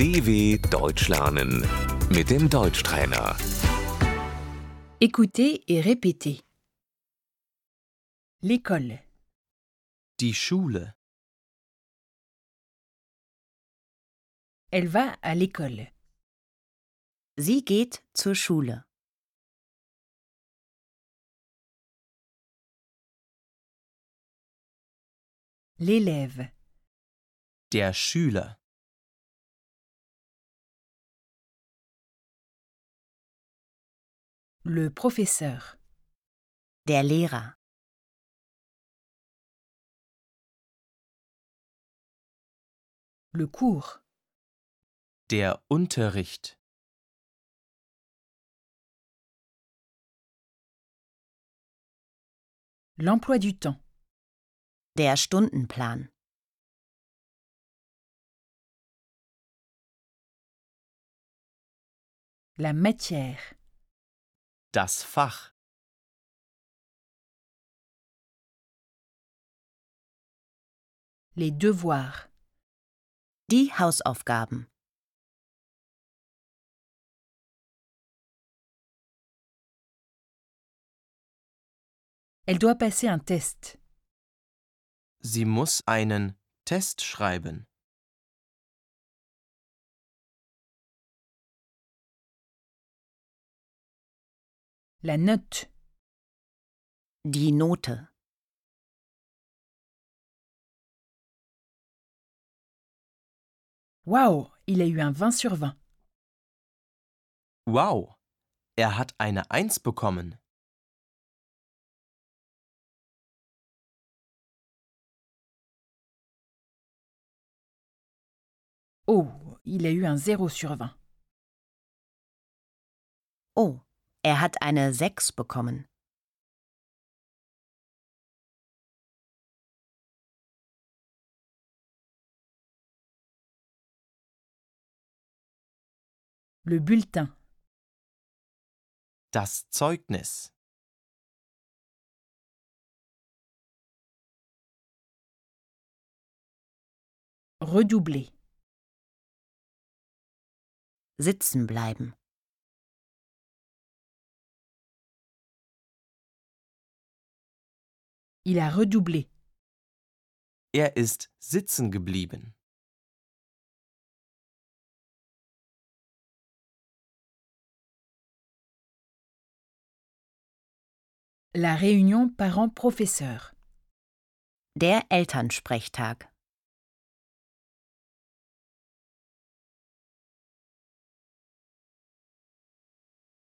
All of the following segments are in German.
DW Deutsch lernen mit dem Deutschtrainer. Écoutez et répétez. L'école, Die Schule. elle va à l'école. Sie geht zur Schule. L'élève, Der Schüler. Le professeur, Der Lehrer. le cours, Der Unterricht. l'emploi du temps, Der Stundenplan. la matière, Das Fach. les devoirs, Die Hausaufgaben. elle doit passer un test, Sie muss einen Test schreiben. La note, Die Note. waouh, il a eu un 20 sur 20. Wow, er hat eine Eins bekommen. Oh, il a eu un 0 sur 20. Oh, er hat eine 6 bekommen. Le bulletin, Das Zeugnis. redoubler, Sitzen bleiben. Il a redoublé, Er ist sitzen geblieben. la réunion parents-professeurs, Der Elternsprechtag.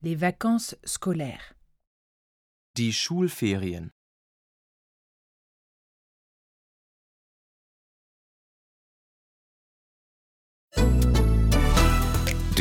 les vacances scolaires, Die Schulferien.